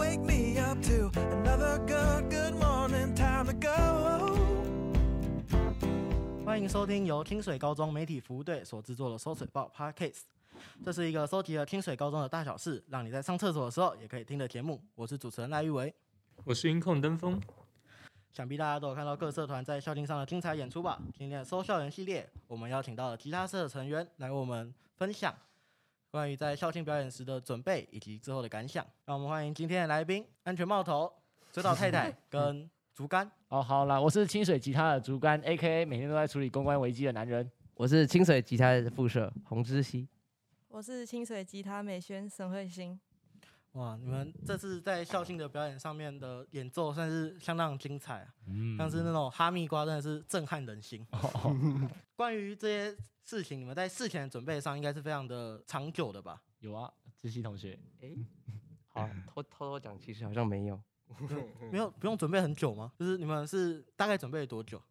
wake me up to another good, good morning, time to go. 欢迎收听由清水高中媒体服务队所制作的《搜水报》Podcast。这是一个收集了清水高中的大小事，让你在上厕所的时候也可以听的节目。我是主持人赖玉维，我是音控登峰。想必大家都有看到各社团在校庆上的精彩演出吧？今天的搜校园系列，我们邀请到了吉他社的成员来为我们分享关于在校庆表演时的准备以及之后的感想。让我们欢迎今天的来宾：安全帽头、水岛太太跟竹竿。哦，好啦，我是清水吉他的竹竿，A.K.A 每天都在处理公关危机的男人。我是清水吉他的副社洪之熙。我是清水吉他美宣沈慧欣。哇，你们这次在校庆的表演上面的演奏算是相当精彩啊，嗯，像是那种哈密瓜真的是震撼人心。哦、关于这些事情，你们在事前的准备上应该是非常的长久的吧？有啊，志熙同学，哎、欸，好，偷偷偷讲，其实好像没有，没有不用准备很久吗？就是你们是大概准备了多久？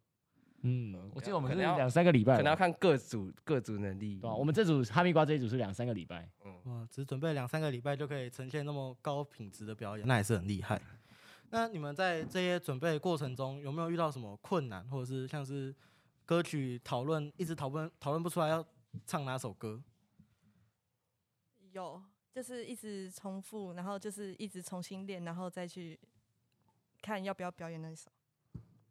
嗯，我记得我们是两三个礼拜，可能要看各组各组能力。对、啊，我们这组哈密瓜这一组是两三个礼拜。嗯，哇，只准备两三个礼拜就可以呈现那么高品质的表演，那也是很厉害。那你们在这些准备过程中有没有遇到什么困难，或者是像是歌曲讨论一直讨论讨论不出来要唱哪首歌？有，就是一直重复，然后就是一直重新练，然后再去看要不要表演那首。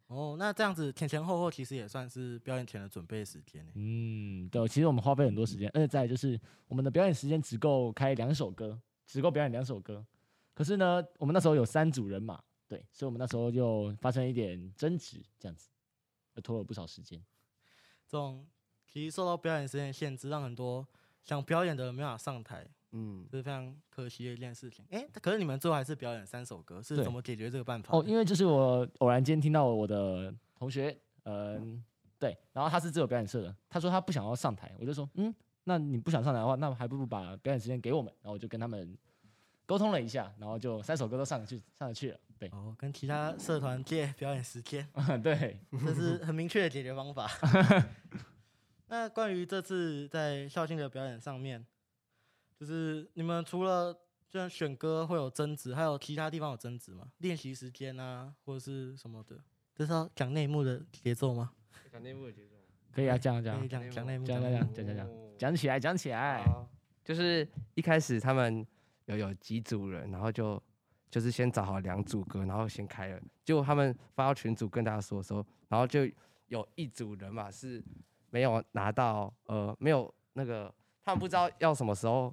哦，那这样子前前后后其实也算是表演前的准备时间。嗯，对，其实我们花费很多时间，而且再就是我们的表演时间只够开两首歌，只够表演两首歌。可是呢，我们那时候有三组人马，对，所以我们那时候就发生一点争执，这样子，就拖了不少时间。这种其实受到表演时间限制，让很多想表演的人没办法上台。嗯，这是非常可惜的一件事情。哎、欸，可是你们最后还是表演三首歌，是怎么解决这个办法？哦，因为就是我偶然间听到我的同学，嗯、呃，对，然后他是自由表演社的，他说他不想要上台，我就说，嗯，那你不想上台的话，那还不如把表演时间给我们。然后我就跟他们沟通了一下，然后就三首歌都上去，上得去了。对，哦，跟其他社团借表演时间，对，这是很明确的解决方法。那关于这次在校庆的表演上面。就是你们除了这样选歌会有争执，还有其他地方有争执吗？练习时间啊，或者是什么的？这是要讲内幕的节奏吗？讲内幕的节奏，可以啊，讲讲讲讲内幕，讲讲讲讲讲讲起来，讲起来。就是一开始他们有有几组人，然后就就是先找好两组歌，然后先开了。结果他们发到群组跟大家说的时候，然后就有一组人嘛是没有拿到，呃，没有那个，他们不知道要什么时候。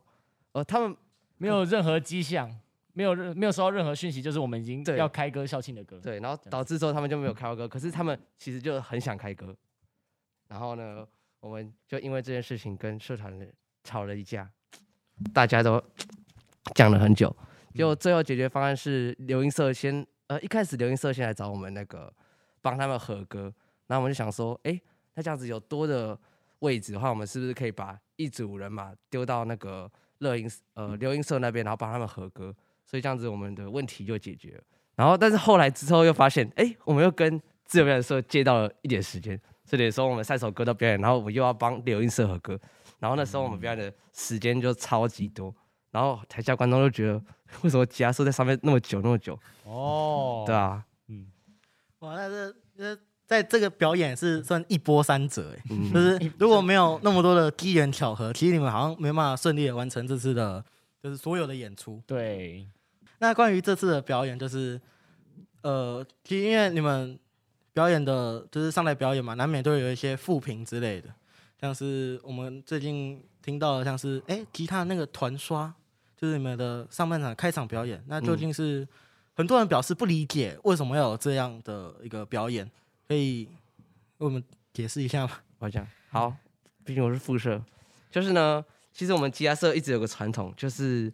呃，他们没有任何迹象，没有任没有收到任何讯息，就是我们已经要开歌校庆的歌。对，然后导致之后他们就没有开歌，可是他们其实就很想开歌。然后呢，我们就因为这件事情跟社团吵了一架，大家都讲了很久。就最后解决方案是留音社先，呃，一开始留音社先来找我们那个帮他们合歌，然后我们就想说，哎，那这样子有多的位置的话，我们是不是可以把一组人马丢到那个。乐音呃留音社那边，然后帮他们合歌，所以这样子我们的问题就解决了。然后，但是后来之后又发现，哎，我们又跟自由表演社借到了一点时间，所以有时候我们三首歌都表演，然后我们又要帮留音社合歌，然后那时候我们表演的时间就超级多，然后台下观众就觉得，为什么吉他社在上面那么久那么久？哦，对啊，嗯，哇，那这这。在这个表演是算一波三折，哎，就是如果没有那么多的机缘巧合，其实你们好像没办法顺利的完成这次的，就是所有的演出。对。那关于这次的表演，就是呃，其实因为你们表演的，就是上台表演嘛，难免都会有一些负评之类的，像是我们最近听到的，像是哎，吉他那个团刷，就是你们的上半场开场表演，那究竟是很多人表示不理解，为什么要有这样的一个表演？可以为我们解释一下吗？我讲好，毕竟我是副社，就是呢，其实我们吉他社一直有个传统，就是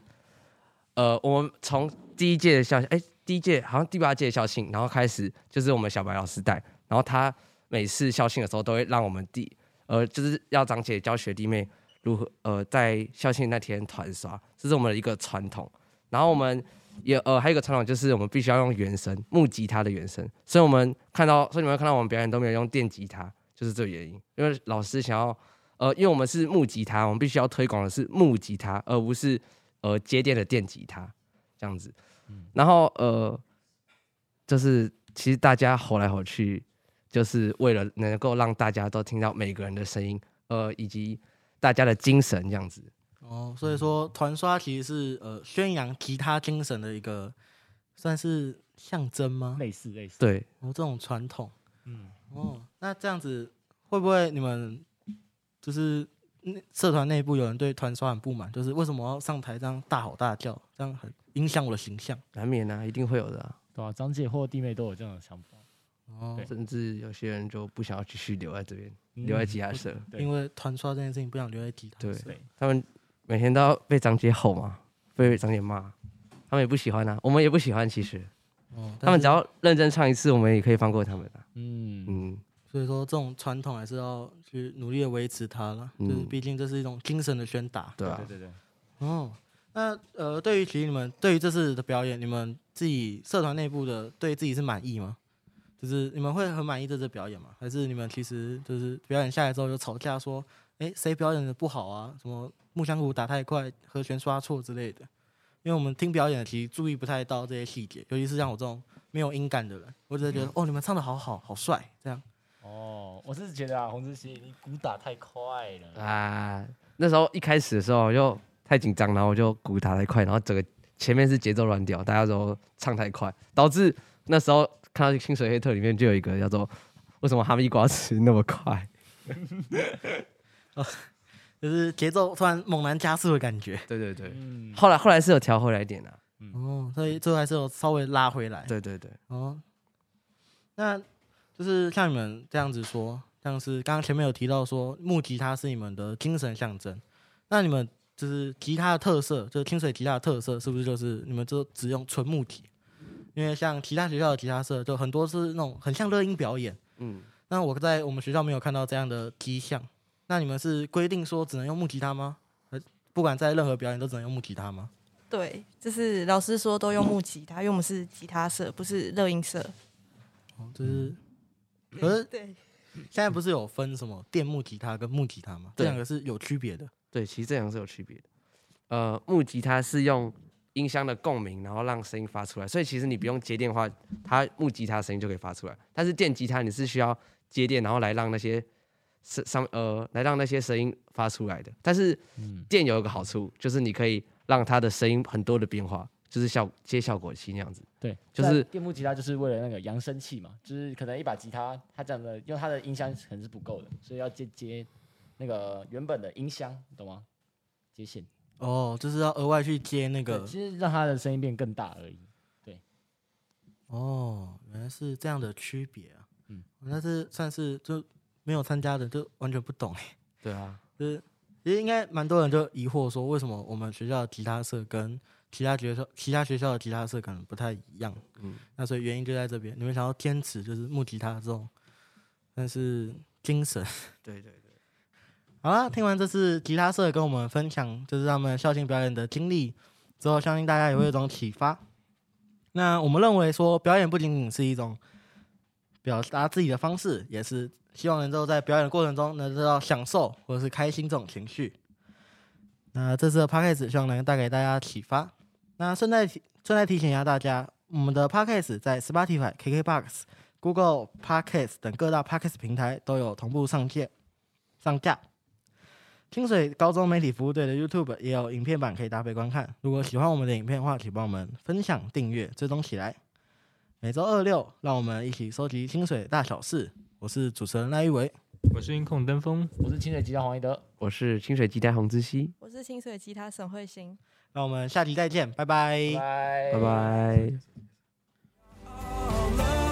呃，我们从第一届的校庆，哎，第一届好像第八届校庆，然后开始就是我们小白老师带，然后他每次校庆的时候都会让我们弟，呃，就是要长姐教学弟妹如何呃在校庆那天团刷，这是我们的一个传统，然后我们。也呃，还有一个传统就是我们必须要用原声木吉他的原声，所以我们看到，所以你们看到我们表演都没有用电吉他，就是这个原因。因为老师想要，呃，因为我们是木吉他，我们必须要推广的是木吉他，而不是呃接电的电吉他这样子。然后呃，就是其实大家吼来吼去，就是为了能够让大家都听到每个人的声音，呃，以及大家的精神这样子。哦，所以说团刷其实是呃宣扬吉他精神的一个算是象征吗？类似类似。对，哦，这种传统。嗯，哦，那这样子会不会你们就是社团内部有人对团刷很不满？就是为什么要上台这样大吼大叫，这样很影响我的形象？难免啊，一定会有的、啊。对啊，张姐或弟妹都有这样的想法。哦，甚至有些人就不想要继续留在这边，嗯留在吉他社，因为团刷这件事情不想留在吉他社。对。对，他们每天都要被张姐吼嘛，被张姐骂，他们也不喜欢啊，我们也不喜欢。其实，哦，他们只要认真唱一次，我们也可以放过他们的、啊。嗯。嗯，所以说这种传统还是要去努力的维持它了，就是嗯毕竟这是一种精神的宣达。对啊。对，对对，哦，那呃，对于其实你们对于这次的表演，你们自己社团内部的对自己是满意吗？就是你们会很满意这次表演吗？还是你们其实就是表演下来之后就吵架说，哎，谁表演的不好啊？什么木箱鼓打太快，和弦刷错之类的？因为我们听表演其实注意不太到这些细节，尤其是像我这种没有音感的人，我只是觉得、嗯哦，你们唱的好好，好帅，这样。哦，我是觉得啊，洪志熙，你鼓打太快了。啊，那时候一开始的时候就太紧张，然后我就鼓打太快，然后整个前面是节奏乱掉，大家都唱太快，导致那时候看到清水黑特里面就有一个叫做为什么哈密瓜吃那么快？就是节奏突然猛然加速的感觉，对对对，嗯，后来后来是有调回来一点的、啊，哦，所以最后还是有稍微拉回来。对对对，哦，那就是像你们这样子说，像是刚刚前面有提到说木吉他是你们的精神象征，那你们就是吉他的特色，就是清水吉他的特色，是不是就是你们就只用纯木吉？因为像其他学校的吉他社，就很多是那种很像乐音表演，嗯，那我在我们学校没有看到这样的迹象。那你们是规定说只能用木吉他吗？呃，不管在任何表演都只能用木吉他吗？对，就是老师说都用木吉他，因为我们是吉他社，不是乐音社。哦，就是，可是对，现在不是有分什么电木吉他跟木吉他吗？这两个是有区别的。对，其实这两个是有区别的。呃，木吉他是用音箱的共鸣，然后让声音发出来，所以其实你不用接电话，它木吉他声音就可以发出来。但是电吉他你是需要接电，然后来让那些声上呃来让那些声音发出来的。但是嗯电有一个好处，就是你可以让它的声音很多的变化，就是效接效果器那样子。对，就是电木吉他就是为了那个扬声器嘛，就是可能一把吉他，它这样的用它的音箱可能是不够的，所以要接接那个原本的音箱，懂吗？接线，哦，就是要额外去接那，个。其实让它的声音变更大而已。对哦，原来是这样的区别啊。嗯嗯，那是算是就没有参加的就完全不懂哎。对啊，就是其实应该蛮多人就疑惑说，为什么我们学校的吉他社跟其他学校其他学校的吉他社可能不太一样？嗯，那所以原因就在这边，你们想要坚持就是木吉他这种，但是精神。对对对，好啦，听完这次吉他社跟我们分享，就是他们校庆表演的经历之后，相信大家也会有一种启发。那我们认为说，表演不仅仅是一种表达自己的方式，也是希望能够在表演的过程中能得到享受或者是开心这种情绪。那这次的 podcast 希望能带给大家启发。那顺带提顺带提醒一下大家，我们的 podcast 在 Spotify、KKBox、Google Podcast 等各大 podcast 平台都有同步上线上架。清水高中媒体服务队的 YouTube 也有影片版可以搭配观看。如果喜欢我们的影片的话，请帮我们分享、订阅、追踪起来。每周二六，让我们一起收集清水大小事。我是主持人赖玉维，我是音控登峰，我是清水吉他黄一德，我是清水吉他洪之熙，我是清水吉他沈慧欣。那我们下期再见，拜拜拜拜